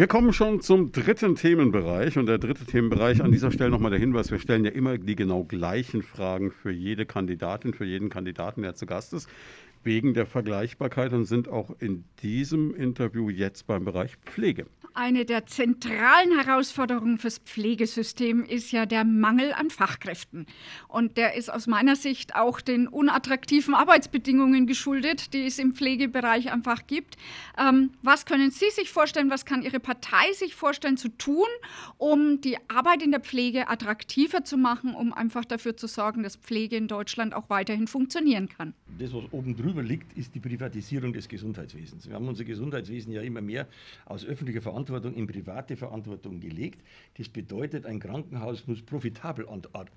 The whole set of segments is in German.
Wir kommen schon zum dritten Themenbereich und der dritte Themenbereich an dieser Stelle nochmal der Hinweis, wir stellen ja immer die genau gleichen Fragen für jede Kandidatin, für jeden Kandidaten, der zu Gast ist wegen der Vergleichbarkeit und sind auch in diesem Interview jetzt beim Bereich Pflege. Eine der zentralen Herausforderungen fürs Pflegesystem ist ja der Mangel an Fachkräften. Und der ist aus meiner Sicht auch den unattraktiven Arbeitsbedingungen geschuldet, die es im Pflegebereich einfach gibt. Ähm, was können Sie sich vorstellen, was kann Ihre Partei sich vorstellen zu tun, um die Arbeit in der Pflege attraktiver zu machen, um einfach dafür zu sorgen, dass Pflege in Deutschland auch weiterhin funktionieren kann? Das, was oben drüber drüber liegt, ist die Privatisierung des Gesundheitswesens. Wir haben unser Gesundheitswesen ja immer mehr aus öffentlicher Verantwortung in private Verantwortung gelegt. Das bedeutet, ein Krankenhaus muss profitabel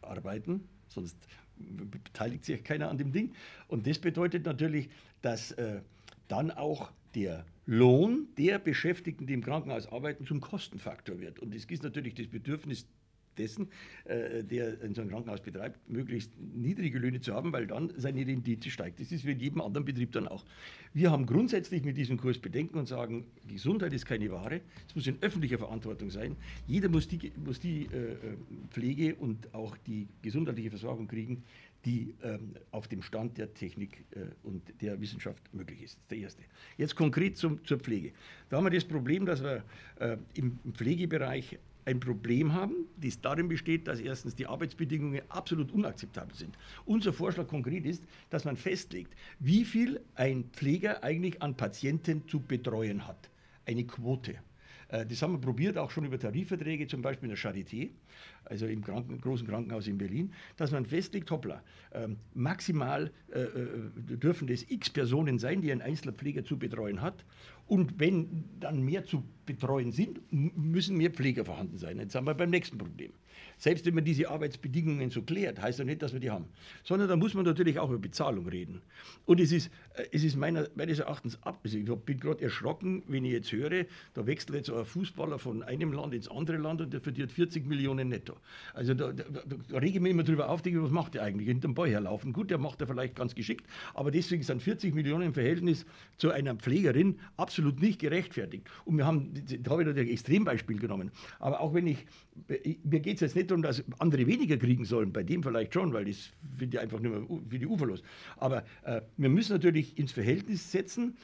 arbeiten, sonst beteiligt sich keiner an dem Ding. Und das bedeutet natürlich, dass äh, dann auch der Lohn der Beschäftigten, die im Krankenhaus arbeiten, zum Kostenfaktor wird. Und es ist natürlich das Bedürfnis dessen, äh, der in so einem Krankenhaus betreibt, möglichst niedrige Löhne zu haben, weil dann seine Rendite steigt. Das ist wie in jedem anderen Betrieb dann auch. Wir haben grundsätzlich mit diesem Kurs Bedenken und sagen, Gesundheit ist keine Ware, es muss in öffentlicher Verantwortung sein. Jeder muss die, muss die äh, Pflege und auch die gesundheitliche Versorgung kriegen, die ähm, auf dem Stand der Technik äh, und der Wissenschaft möglich ist. Das ist der erste. Jetzt konkret zum, zur Pflege. Da haben wir das Problem, dass wir äh, im Pflegebereich ein Problem haben, das darin besteht, dass erstens die Arbeitsbedingungen absolut unakzeptabel sind. Unser Vorschlag konkret ist, dass man festlegt, wie viel ein Pfleger eigentlich an Patienten zu betreuen hat. Eine Quote. Äh, das haben wir probiert, auch schon über Tarifverträge, zum Beispiel in der Charité, also im Kranken großen Krankenhaus in Berlin, dass man festlegt, hoppla, ähm, maximal äh, äh, dürfen das x Personen sein, die ein einzelner Pfleger zu betreuen hat. Und wenn dann mehr zu betreuen sind, müssen mehr Pfleger vorhanden sein. Jetzt haben wir beim nächsten Problem. Selbst wenn man diese Arbeitsbedingungen so klärt, heißt das nicht, dass wir die haben. Sondern da muss man natürlich auch über Bezahlung reden. Und es ist, äh, es ist meiner, meines Erachtens ab. Also ich bin gerade erschrocken, wenn ich jetzt höre, da wechselt jetzt ein Fußballer von einem Land ins andere Land und der verdient 40 Millionen netto. Also da, da, da rege ich mich immer drüber auf, denke, was macht der eigentlich? Hinterm Ball herlaufen. Gut, der macht er vielleicht ganz geschickt, aber deswegen sind 40 Millionen im Verhältnis zu einer Pflegerin absolut nicht gerechtfertigt. Und wir haben, da habe ich natürlich ein Extrembeispiel genommen. Aber auch wenn ich, mir geht es jetzt nicht darum, dass andere weniger kriegen sollen, bei dem vielleicht schon, weil das finde ich einfach nicht mehr für die uferlos. Aber äh, wir müssen natürlich ins Verhältnis setzen,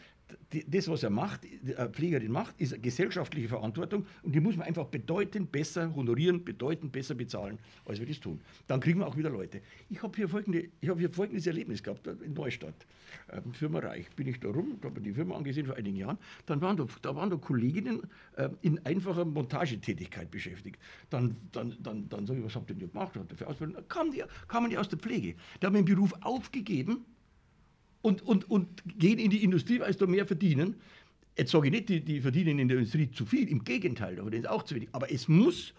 das, was er macht, die Pflegerin macht, ist gesellschaftliche Verantwortung und die muss man einfach bedeutend besser honorieren, bedeutend besser bezahlen, als wir das tun. Dann kriegen wir auch wieder Leute. Ich habe hier, folgende, hab hier folgendes Erlebnis gehabt in Neustadt, äh, Firma Reich. Bin ich da rum, habe ich die Firma angesehen vor einigen Jahren. Dann waren da, da, waren da Kolleginnen äh, in einfacher Montagetätigkeit beschäftigt. Dann, dann, dann, dann sage ich, was habt ihr denn gemacht? Ausbildung? Kamen die, kamen die aus der Pflege. Die haben den Beruf aufgegeben und, und, und gehen in die Industrie, weil sie da mehr verdienen. Jetzt sage ich nicht, die, die verdienen in der Industrie zu viel, im Gegenteil, aber das ist auch zu wenig. Aber es muss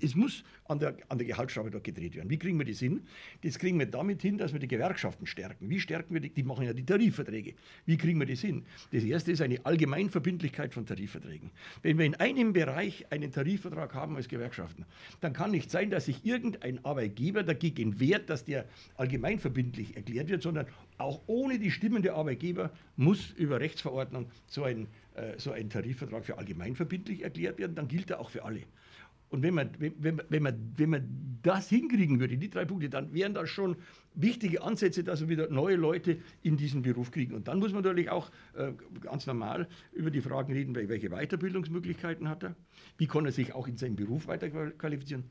es muss an der, an der Gehaltsschraube dort gedreht werden. Wie kriegen wir das hin? Das kriegen wir damit hin, dass wir die Gewerkschaften stärken. Wie stärken wir die? Die machen ja die Tarifverträge. Wie kriegen wir das hin? Das erste ist eine Allgemeinverbindlichkeit von Tarifverträgen. Wenn wir in einem Bereich einen Tarifvertrag haben als Gewerkschaften, dann kann nicht sein, dass sich irgendein Arbeitgeber dagegen wehrt, dass der allgemeinverbindlich erklärt wird, sondern auch ohne die Stimmen der Arbeitgeber muss über Rechtsverordnung so ein, äh, so ein Tarifvertrag für allgemeinverbindlich erklärt werden. Dann gilt er auch für alle. Und wenn man, wenn, wenn, man, wenn man das hinkriegen würde, die drei Punkte, dann wären das schon wichtige Ansätze, dass wir wieder neue Leute in diesen Beruf kriegen. Und dann muss man natürlich auch äh, ganz normal über die Fragen reden, welche Weiterbildungsmöglichkeiten hat er, wie kann er sich auch in seinem Beruf weiterqualifizieren.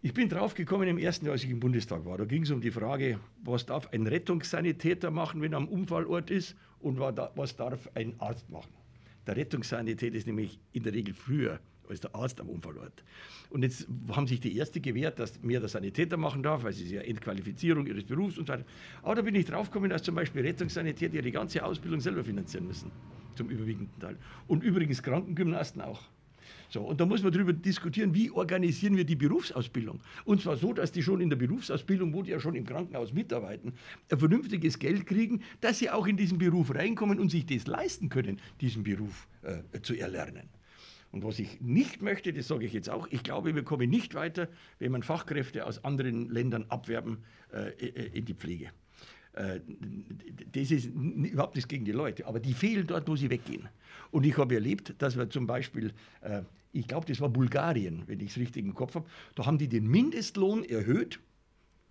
Ich bin drauf gekommen im ersten Jahr, als ich im Bundestag war. Da ging es um die Frage, was darf ein Rettungssanitäter machen, wenn er am Unfallort ist und was darf ein Arzt machen. Der Rettungssanitäter ist nämlich in der Regel früher als der Arzt am Unfallort. Und jetzt haben sich die Erste gewehrt, dass mehr der Sanitäter machen darf, weil sie ja Entqualifizierung ihres Berufs und so weiter. Aber da bin ich draufgekommen, dass zum Beispiel Rettungssanitäter ihre ganze Ausbildung selber finanzieren müssen, zum überwiegenden Teil. Und übrigens Krankengymnasten auch. So, und da muss man darüber diskutieren, wie organisieren wir die Berufsausbildung. Und zwar so, dass die schon in der Berufsausbildung, wo die ja schon im Krankenhaus mitarbeiten, ein vernünftiges Geld kriegen, dass sie auch in diesen Beruf reinkommen und sich das leisten können, diesen Beruf äh, zu erlernen. Und was ich nicht möchte, das sage ich jetzt auch, ich glaube, wir kommen nicht weiter, wenn man Fachkräfte aus anderen Ländern abwerben äh, äh in die Pflege. Äh, das ist überhaupt nichts gegen die Leute, aber die fehlen dort, wo sie weggehen. Und ich habe erlebt, dass wir zum Beispiel, äh, ich glaube, das war Bulgarien, wenn ich es richtig im Kopf habe, da haben die den Mindestlohn erhöht,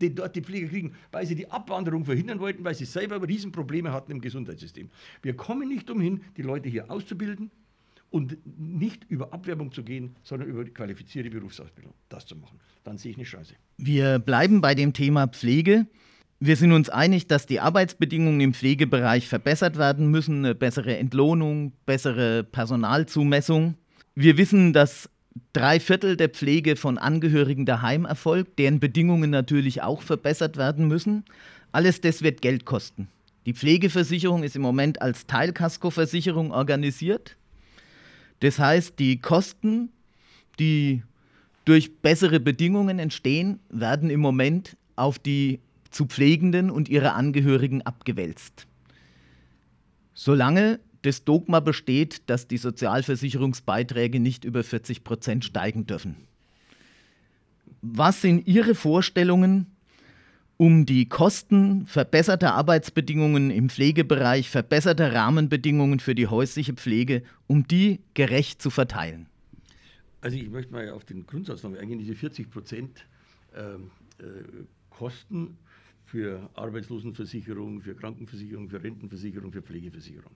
den dort die Pfleger kriegen, weil sie die Abwanderung verhindern wollten, weil sie selber Riesenprobleme hatten im Gesundheitssystem. Wir kommen nicht umhin, die Leute hier auszubilden und nicht über Abwerbung zu gehen, sondern über qualifizierte Berufsausbildung, das zu machen. Dann sehe ich eine Chance. Wir bleiben bei dem Thema Pflege. Wir sind uns einig, dass die Arbeitsbedingungen im Pflegebereich verbessert werden müssen, eine bessere Entlohnung, bessere Personalzumessung. Wir wissen, dass drei Viertel der Pflege von Angehörigen daheim erfolgt, deren Bedingungen natürlich auch verbessert werden müssen. Alles das wird Geld kosten. Die Pflegeversicherung ist im Moment als Teilkaskoversicherung organisiert. Das heißt, die Kosten, die durch bessere Bedingungen entstehen, werden im Moment auf die zu Pflegenden und ihre Angehörigen abgewälzt. Solange das Dogma besteht, dass die Sozialversicherungsbeiträge nicht über 40 Prozent steigen dürfen. Was sind Ihre Vorstellungen, um die Kosten verbesserter Arbeitsbedingungen im Pflegebereich, verbesserter Rahmenbedingungen für die häusliche Pflege, um die gerecht zu verteilen? Also ich möchte mal auf den Grundsatz noch eingehen, diese 40 Prozent ähm, äh, Kosten für Arbeitslosenversicherung, für Krankenversicherung, für Rentenversicherung, für Pflegeversicherung.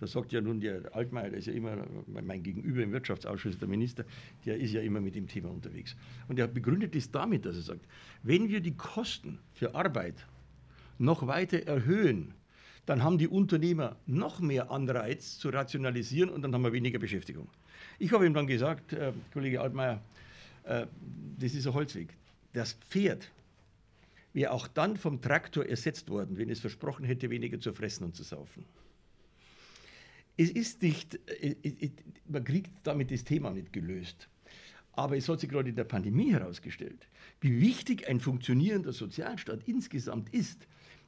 Da sagt ja nun der Altmaier, der ist ja immer mein Gegenüber im Wirtschaftsausschuss, der Minister, der ist ja immer mit dem Thema unterwegs. Und er begründet es damit, dass er sagt, wenn wir die Kosten für Arbeit noch weiter erhöhen, dann haben die Unternehmer noch mehr Anreiz zu rationalisieren und dann haben wir weniger Beschäftigung. Ich habe ihm dann gesagt, äh, Kollege Altmaier, äh, das ist ein Holzweg. Das Pferd wäre auch dann vom Traktor ersetzt worden, wenn es versprochen hätte, weniger zu fressen und zu saufen. Es ist nicht, äh, äh, man kriegt damit das Thema nicht gelöst. Aber es hat sich gerade in der Pandemie herausgestellt, wie wichtig ein funktionierender Sozialstaat insgesamt ist.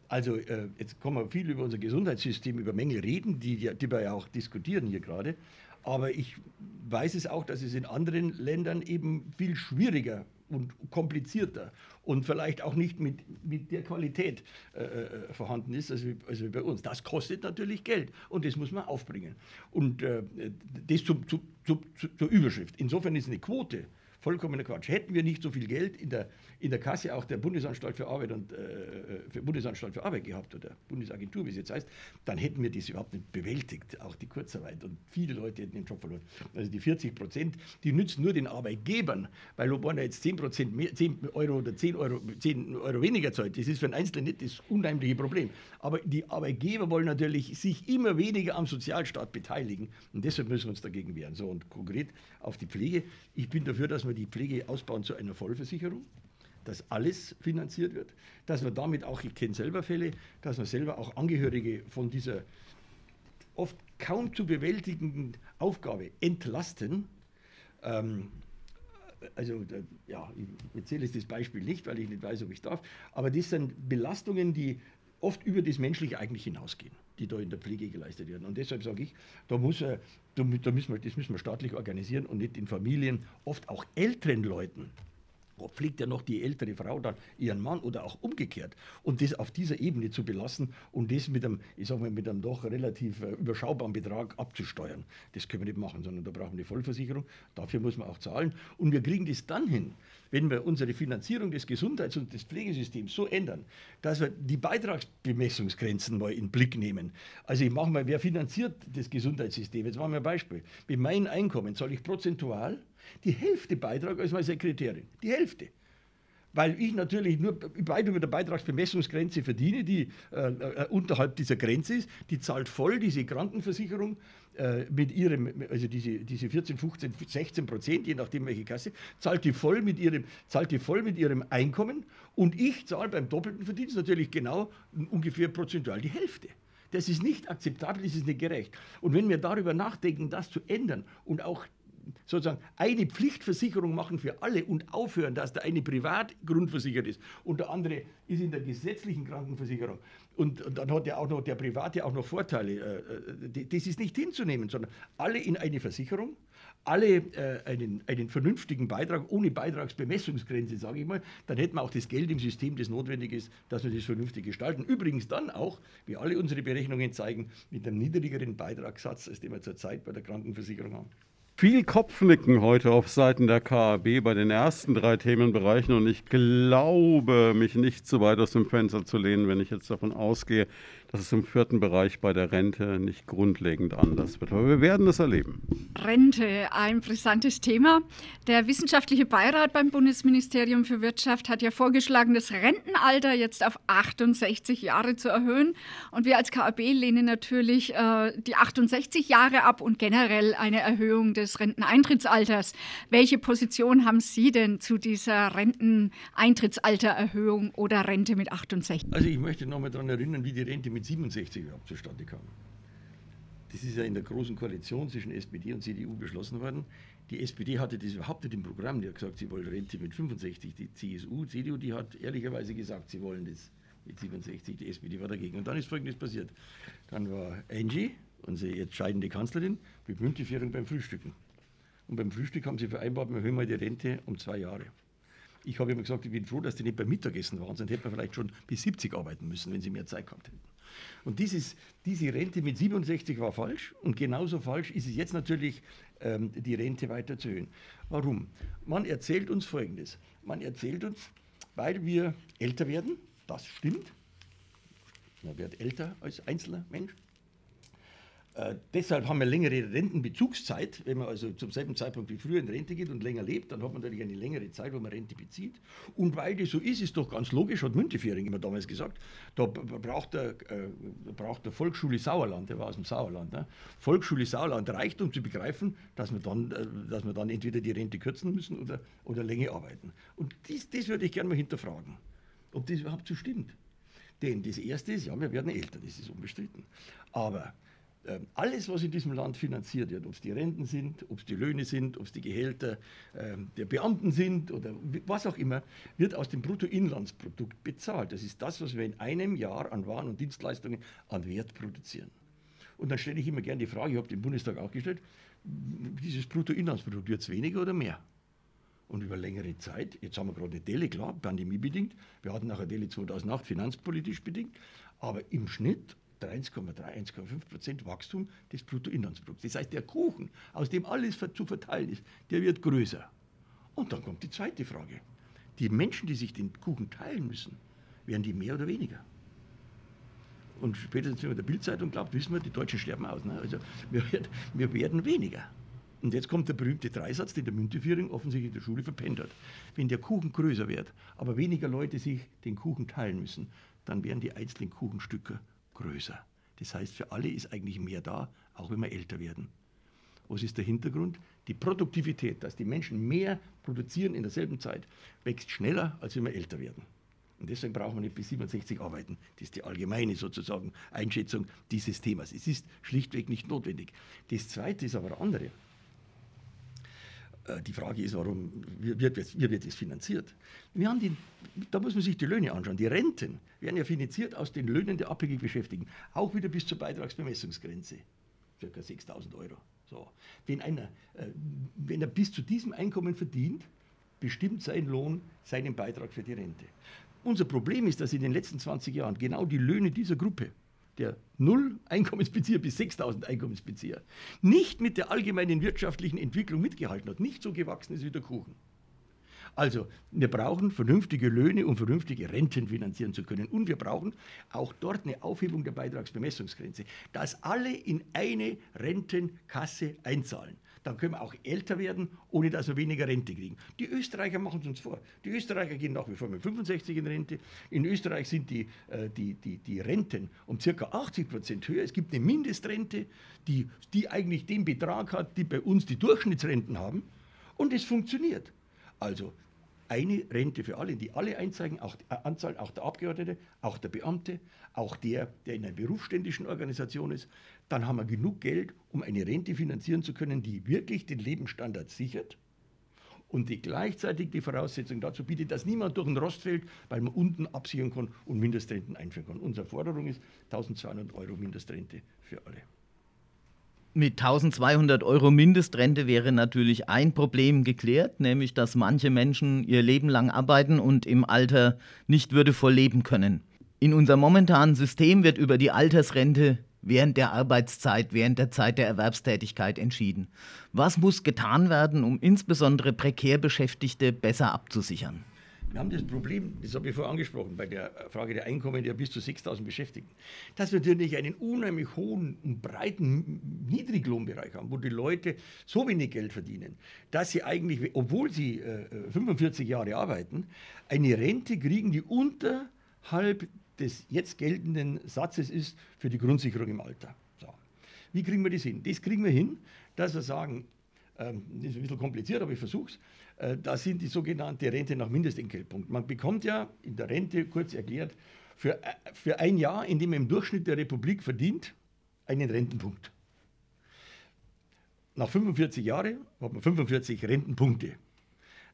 Also äh, jetzt kann man viel über unser Gesundheitssystem, über Mängel reden, die, die wir ja auch diskutieren hier gerade. Aber ich weiß es auch, dass es in anderen Ländern eben viel schwieriger und komplizierter und vielleicht auch nicht mit, mit der Qualität äh, äh vorhanden ist, als, also bei uns. Das kostet natürlich Geld und das muss man aufbringen. Und äh, das zum, zu, zu, zur Überschrift. Insofern ist eine Quote vollkommener Quatsch. Hätten wir nicht so viel Geld in der, in der Kasse auch der Bundesanstalt für Arbeit und äh, für Bundesanstalt für Arbeit gehabt oder Bundesagentur, wie es jetzt heißt, dann hätten wir das überhaupt nicht bewältigt, auch die Kurzarbeit. Und viele Leute hätten den Job verloren. Also die 40 Prozent, die nützen nur den Arbeitgebern, weil ob einer jetzt 10 Prozent mehr, 10 Euro oder 10 Euro, 10 Euro weniger zahlt, das ist für einen Einzelnen nicht das unheimliche Problem. Aber die Arbeitgeber wollen natürlich sich immer weniger am Sozialstaat beteiligen und deshalb müssen wir uns dagegen wehren. So und konkret auf die Pflege. Ich bin dafür, dass wir die Pflege ausbauen zu einer Vollversicherung, dass alles finanziert wird, dass wir damit auch, ich kenne selber Fälle, dass wir selber auch Angehörige von dieser oft kaum zu bewältigenden Aufgabe entlasten. Ähm, also ja, ich erzähle jetzt das Beispiel nicht, weil ich nicht weiß, ob ich darf, aber das sind Belastungen, die oft über das Menschliche eigentlich hinausgehen, die da in der Pflege geleistet werden. Und deshalb sage ich, da, muss, da, da müssen wir, das müssen wir staatlich organisieren und nicht in Familien, oft auch älteren Leuten. Pflegt ja noch die ältere Frau dann ihren Mann oder auch umgekehrt. Und das auf dieser Ebene zu belassen und das mit einem, ich sag mal, mit einem doch relativ äh, überschaubaren Betrag abzusteuern, das können wir nicht machen, sondern da brauchen wir eine Vollversicherung. Dafür muss man auch zahlen. Und wir kriegen das dann hin, wenn wir unsere Finanzierung des Gesundheits- und des Pflegesystems so ändern, dass wir die Beitragsbemessungsgrenzen mal in den Blick nehmen. Also ich mache mal, wer finanziert das Gesundheitssystem? Jetzt machen wir ein Beispiel. Mit meinem Einkommen zahle ich prozentual die Hälfte Beitrag als meine Sekretärin. Die Hälfte weil ich natürlich nur weit über der Beitragsbemessungsgrenze verdiene, die äh, äh, unterhalb dieser Grenze ist, die zahlt voll diese Krankenversicherung äh, mit ihrem, also diese, diese 14, 15, 16 Prozent, je nachdem welche Kasse, zahlt die voll mit ihrem, zahlt die voll mit ihrem Einkommen und ich zahle beim doppelten Verdienst natürlich genau ungefähr prozentual die Hälfte. Das ist nicht akzeptabel, das ist nicht gerecht. Und wenn wir darüber nachdenken, das zu ändern und auch sozusagen eine Pflichtversicherung machen für alle und aufhören, dass der eine privat grundversichert ist und der andere ist in der gesetzlichen Krankenversicherung. Und, und dann hat ja auch noch der Private auch noch Vorteile. Äh, äh, das ist nicht hinzunehmen, sondern alle in eine Versicherung, alle äh, einen, einen vernünftigen Beitrag ohne Beitragsbemessungsgrenze, sage ich mal, dann hätten wir auch das Geld im System, das notwendig ist, dass wir das vernünftig gestalten. Übrigens dann auch, wie alle unsere Berechnungen zeigen, mit einem niedrigeren Beitragssatz, als den wir zurzeit bei der Krankenversicherung haben. Viel Kopfnicken heute auf Seiten der KAB bei den ersten drei Themenbereichen und ich glaube, mich nicht zu weit aus dem Fenster zu lehnen, wenn ich jetzt davon ausgehe, dass es im vierten Bereich bei der Rente nicht grundlegend anders wird. Aber wir werden es erleben. Rente, ein brisantes Thema. Der wissenschaftliche Beirat beim Bundesministerium für Wirtschaft hat ja vorgeschlagen, das Rentenalter jetzt auf 68 Jahre zu erhöhen. Und wir als KAB lehnen natürlich äh, die 68 Jahre ab und generell eine Erhöhung des Renteneintrittsalters. Welche Position haben Sie denn zu dieser Renteneintrittsaltererhöhung oder Rente mit 68? Also ich möchte noch mal daran erinnern, wie die Rente mit 67 überhaupt zustande kam. Das ist ja in der großen Koalition zwischen SPD und CDU beschlossen worden. Die SPD hatte das überhaupt nicht im Programm. Die hat gesagt, sie wollen Rente mit 65. Die CSU, CDU, die hat ehrlicherweise gesagt, sie wollen das mit 67. Die SPD war dagegen. Und dann ist Folgendes passiert. Dann war Angie, unsere jetzt scheidende Kanzlerin, mit Münteführung beim Frühstücken. Und beim Frühstück haben sie vereinbart, wir hören mal die Rente um zwei Jahre. Ich habe immer gesagt, ich bin froh, dass die nicht beim Mittagessen waren, sonst hätten wir vielleicht schon bis 70 arbeiten müssen, wenn sie mehr Zeit gehabt hätten. Und dieses, diese Rente mit 67 war falsch und genauso falsch ist es jetzt natürlich, ähm, die Rente weiter zu erhöhen. Warum? Man erzählt uns Folgendes. Man erzählt uns, weil wir älter werden, das stimmt. Man wird älter als einzelner Mensch. Äh, deshalb haben wir längere Rentenbezugszeit. Wenn man also zum selben Zeitpunkt wie früher in Rente geht und länger lebt, dann hat man natürlich eine längere Zeit, wo man Rente bezieht. Und weil das so ist, ist doch ganz logisch, hat Müntefering immer damals gesagt, da braucht der, äh, braucht der Volksschule Sauerland, der war aus dem Sauerland, ne? Volksschule Sauerland reicht, um zu begreifen, dass wir dann, äh, dass wir dann entweder die Rente kürzen müssen oder, oder länger arbeiten. Und dies, das würde ich gerne mal hinterfragen, ob das überhaupt so stimmt. Denn das Erste ist, ja, wir werden älter, das ist unbestritten. Aber alles, was in diesem Land finanziert wird, ob es die Renten sind, ob es die Löhne sind, ob es die Gehälter ähm, der Beamten sind oder was auch immer, wird aus dem Bruttoinlandsprodukt bezahlt. Das ist das, was wir in einem Jahr an Waren und Dienstleistungen an Wert produzieren. Und dann stelle ich immer gerne die Frage, ich habe den Bundestag auch gestellt, dieses Bruttoinlandsprodukt wird es weniger oder mehr? Und über längere Zeit, jetzt haben wir gerade eine Delle, klar, pandemiebedingt, wir hatten nachher Delle 2008 finanzpolitisch bedingt, aber im Schnitt 1,3, 1,5 Prozent Wachstum des Bruttoinlandsprodukts. Das heißt, der Kuchen, aus dem alles zu verteilen ist, der wird größer. Und dann kommt die zweite Frage. Die Menschen, die sich den Kuchen teilen müssen, werden die mehr oder weniger? Und spätestens, wenn man der Bildzeitung glaubt, wissen wir, die Deutschen sterben aus. Ne? Also wir, werden, wir werden weniger. Und jetzt kommt der berühmte Dreisatz, den der Münteführing offensichtlich in der Schule verpennt hat. Wenn der Kuchen größer wird, aber weniger Leute sich den Kuchen teilen müssen, dann werden die einzelnen Kuchenstücke größer. Das heißt, für alle ist eigentlich mehr da, auch wenn wir älter werden. Was ist der Hintergrund? Die Produktivität, dass die Menschen mehr produzieren in derselben Zeit, wächst schneller, als wenn wir älter werden. Und deswegen brauchen wir nicht bis 67 arbeiten. Das ist die allgemeine sozusagen Einschätzung dieses Themas. Es ist schlichtweg nicht notwendig. Das Zweite ist aber eine andere. Äh, die Frage ist, warum wird, wie wird das finanziert? Wir haben die, da muss man sich die Löhne anschauen. Die Renten werden ja finanziert aus den Löhnen der abhängig Beschäftigten, auch wieder bis zur Beitragsbemessungsgrenze, ca. 6.000 Euro. So. Wenn, einer, äh, wenn er bis zu diesem Einkommen verdient, bestimmt sein Lohn seinen Beitrag für die Rente. Unser Problem ist, dass in den letzten 20 Jahren genau die Löhne dieser Gruppe der null Einkommensbezieher bis 6000 Einkommensbezieher nicht mit der allgemeinen wirtschaftlichen Entwicklung mitgehalten hat, nicht so gewachsen ist wie der Kuchen. Also, wir brauchen vernünftige Löhne, um vernünftige Renten finanzieren zu können. Und wir brauchen auch dort eine Aufhebung der Beitragsbemessungsgrenze, dass alle in eine Rentenkasse einzahlen dann können wir auch älter werden, ohne dass wir weniger Rente kriegen. Die Österreicher machen es uns vor. Die Österreicher gehen nach wie vor mit 65 in Rente. In Österreich sind die, äh, die, die, die Renten um ca. 80 Prozent höher. Es gibt eine Mindestrente, die, die eigentlich den Betrag hat, die bei uns die Durchschnittsrenten haben. Und es funktioniert. Also eine Rente für alle, die alle einzeigen, auch die Anzahl, auch der Abgeordnete, auch der Beamte, auch der, der in einer berufsständischen Organisation ist, dann haben wir genug Geld, um eine Rente finanzieren zu können, die wirklich den Lebensstandard sichert und die gleichzeitig die Voraussetzung dazu bietet, dass niemand durch den Rost fällt, weil man unten absichern kann und Mindestrenten einführen kann. Unsere Forderung ist 1200 Euro Mindestrente für alle. Mit 1200 Euro Mindestrente wäre natürlich ein Problem geklärt, nämlich dass manche Menschen ihr Leben lang arbeiten und im Alter nicht würdevoll leben können. In unserem momentanen System wird über die Altersrente während der Arbeitszeit, während der Zeit der Erwerbstätigkeit entschieden. Was muss getan werden, um insbesondere prekär Beschäftigte besser abzusichern? Wir haben das Problem, das habe ich vorher angesprochen, bei der Frage der Einkommen der bis zu 6000 Beschäftigten, dass wir natürlich einen unheimlich hohen und breiten Niedriglohnbereich haben, wo die Leute so wenig Geld verdienen, dass sie eigentlich, obwohl sie äh, 45 Jahre arbeiten, eine Rente kriegen, die unterhalb des jetzt geltenden Satzes ist für die Grundsicherung im Alter. So. Wie kriegen wir das hin? Das kriegen wir hin, dass wir sagen, ähm, das ist ein bisschen kompliziert, aber ich versuche es. Äh, da sind die sogenannte Rente nach Mindestentgeltpunkt. Man bekommt ja in der Rente, kurz erklärt, für, äh, für ein Jahr, in dem man im Durchschnitt der Republik verdient, einen Rentenpunkt. Nach 45 Jahren hat man 45 Rentenpunkte.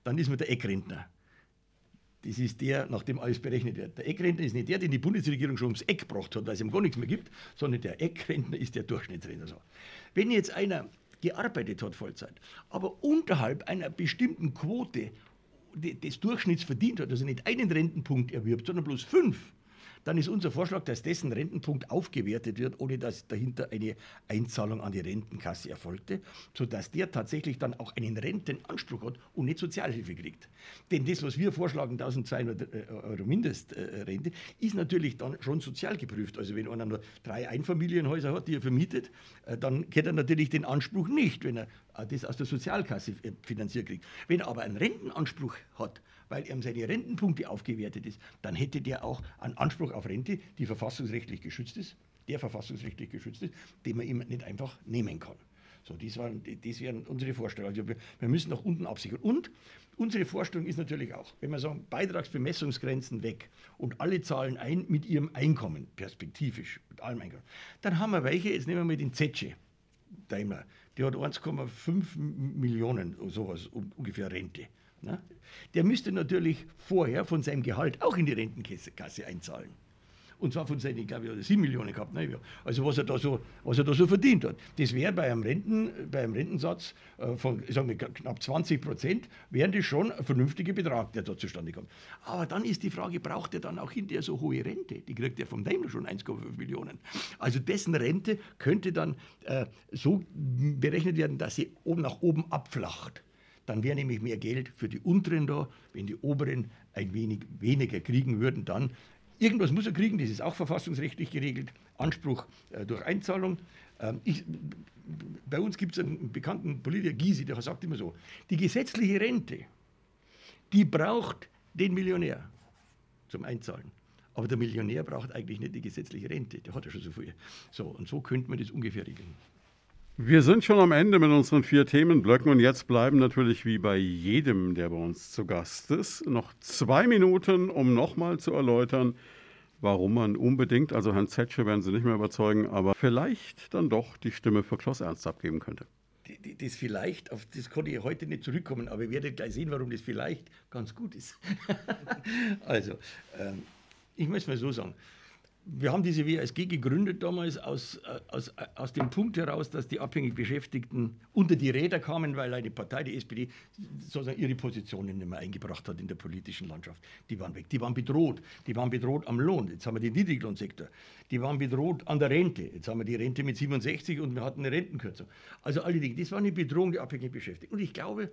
Dann ist man der Eckrentner. Das ist der, nach dem alles berechnet wird. Der Eckrentner ist nicht der, den die Bundesregierung schon ums Eck gebracht hat, weil es ihm gar nichts mehr gibt, sondern der Eckrentner ist der Durchschnittsrentner. Wenn jetzt einer gearbeitet hat Vollzeit, aber unterhalb einer bestimmten Quote des Durchschnitts verdient hat, also nicht einen Rentenpunkt erwirbt, sondern bloß fünf, dann ist unser Vorschlag, dass dessen Rentenpunkt aufgewertet wird, ohne dass dahinter eine Einzahlung an die Rentenkasse erfolgte, sodass der tatsächlich dann auch einen Rentenanspruch hat und nicht Sozialhilfe kriegt. Denn das, was wir vorschlagen, 1200 äh, Euro Mindestrente, ist natürlich dann schon sozial geprüft. Also wenn einer nur drei Einfamilienhäuser hat, die er vermietet, äh, dann kennt er natürlich den Anspruch nicht, wenn er äh, das aus der Sozialkasse finanziert kriegt. Wenn er aber einen Rentenanspruch hat, weil ihm seine Rentenpunkte aufgewertet ist, dann hätte der auch einen Anspruch auf Rente, die verfassungsrechtlich geschützt ist, der verfassungsrechtlich geschützt ist, den man ihm nicht einfach nehmen kann. So, das, waren, das wären unsere Vorstellungen. Also wir, wir, müssen nach unten absichern. Und unsere Vorstellung ist natürlich auch, wenn wir sagen, Beitragsbemessungsgrenzen weg und alle zahlen ein mit ihrem Einkommen, perspektivisch, mit allem Einkommen, dann haben wir welche, jetzt nehmen wir mal den Zetsche, Daimler, der hat 1,5 Millionen, sowas ungefähr Rente. Ne? Der müsste natürlich vorher von seinem Gehalt auch in die Rentenkasse einzahlen. Und zwar von seinen, ich glaube, er 7 Millionen gehabt. Ne? Also was er, da so, was er da so verdient hat. Das wäre bei einem, Renten, bei einem Rentensatz äh, von sagen wir, knapp 20 Prozent, wäre das schon ein vernünftiger Betrag, der da zustande kommt. Aber dann ist die Frage, braucht er dann auch hinterher so hohe Rente? Die kriegt er vom Daimler schon 1,5 Millionen. Also dessen Rente könnte dann äh, so berechnet werden, dass sie oben nach oben abflacht. Dann wäre nämlich mehr Geld für die unteren da. Wenn die oberen ein wenig weniger kriegen würden, dann irgendwas muss er kriegen, das ist auch verfassungsrechtlich geregelt. Anspruch äh, durch Einzahlung. Ähm, ich, bei uns gibt es einen bekannten Politiker, Gysi, der sagt immer so, die gesetzliche Rente, die braucht den Millionär zum Einzahlen. Aber der Millionär braucht eigentlich nicht die gesetzliche Rente, der hat ja schon so viel. So, und so könnte man das ungefähr regeln. Wir sind schon am Ende mit unseren vier Themenblöcken und jetzt bleiben natürlich wie bei jedem, der bei uns zu Gast ist, noch zwei Minuten, um nochmal zu erläutern, warum man unbedingt, also Herrn Zetsche werden Sie nicht mehr überzeugen, aber vielleicht dann doch die Stimme für Klaus Ernst abgeben könnte. Das vielleicht, auf das konnte ich heute nicht zurückkommen, aber ihr werdet gleich sehen, warum das vielleicht ganz gut ist. also, ähm, ich möchte mal so sagen, wir haben diese WASG gegründet damals aus, äh, aus, äh, aus dem Punkt heraus, dass die abhängig Beschäftigten unter die Räder kamen, weil eine Partei, die SPD, sozusagen ihre Positionen nicht mehr eingebracht hat in der politischen Landschaft. Die waren weg. Die waren bedroht. Die waren bedroht am Lohn. Jetzt haben wir den Niedriglohnsektor. Die waren bedroht an der Rente. Jetzt haben wir die Rente mit 67 und wir hatten eine Rentenkürzung. Also alle Dinge. Das war eine Bedrohung der abhängig Beschäftigten. Und ich glaube,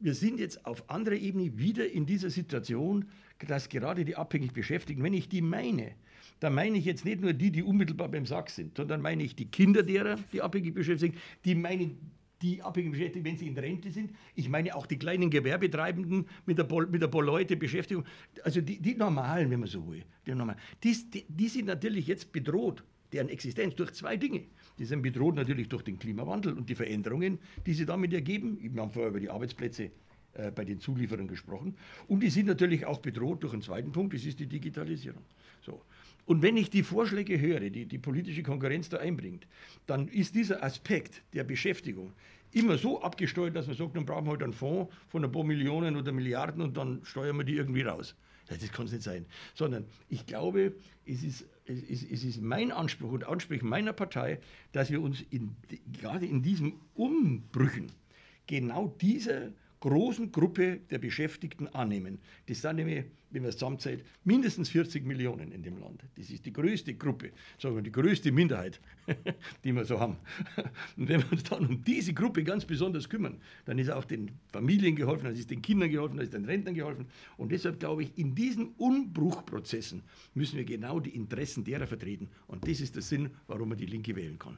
wir sind jetzt auf anderer Ebene wieder in dieser Situation, dass gerade die abhängig Beschäftigten, wenn ich die meine, da meine ich jetzt nicht nur die, die unmittelbar beim Sack sind, sondern meine ich die Kinder derer, die abhängig beschäftigt sind, die meinen die abhängig beschäftigt, wenn sie in Rente sind. Ich meine auch die kleinen Gewerbetreibenden mit der, mit der Leute Beschäftigung. Also die, die normalen, wenn man so will. Die, normalen, die, die, die sind natürlich jetzt bedroht, deren Existenz, durch zwei Dinge. Die sind bedroht natürlich durch den Klimawandel und die Veränderungen, die sie damit ergeben. Wir haben vorher über die Arbeitsplätze äh, bei den Zulieferern gesprochen. Und die sind natürlich auch bedroht durch einen zweiten Punkt, das ist die Digitalisierung. So. Und wenn ich die Vorschläge höre, die die politische Konkurrenz da einbringt, dann ist dieser Aspekt der Beschäftigung immer so abgesteuert, dass man sagt, dann brauchen wir halt einen Fonds von ein paar Millionen oder Milliarden und dann steuern wir die irgendwie raus. Das kann es nicht sein. Sondern ich glaube, es ist es ist, es ist mein Anspruch und Anspruch meiner Partei, dass wir uns in, gerade in diesen Umbrüchen genau dieser großen Gruppe der Beschäftigten annehmen. Das sind nämlich, wenn man es zusammenzählt, mindestens 40 Millionen in dem Land. Das ist die größte Gruppe, sagen wir, die größte Minderheit, die wir so haben. Und wenn wir uns dann um diese Gruppe ganz besonders kümmern, dann ist auch den Familien geholfen, dann ist den Kindern geholfen, dann ist den Rentnern geholfen. Und deshalb glaube ich, in diesen Umbruchprozessen müssen wir genau die Interessen derer vertreten. Und das ist der Sinn, warum man die Linke wählen kann.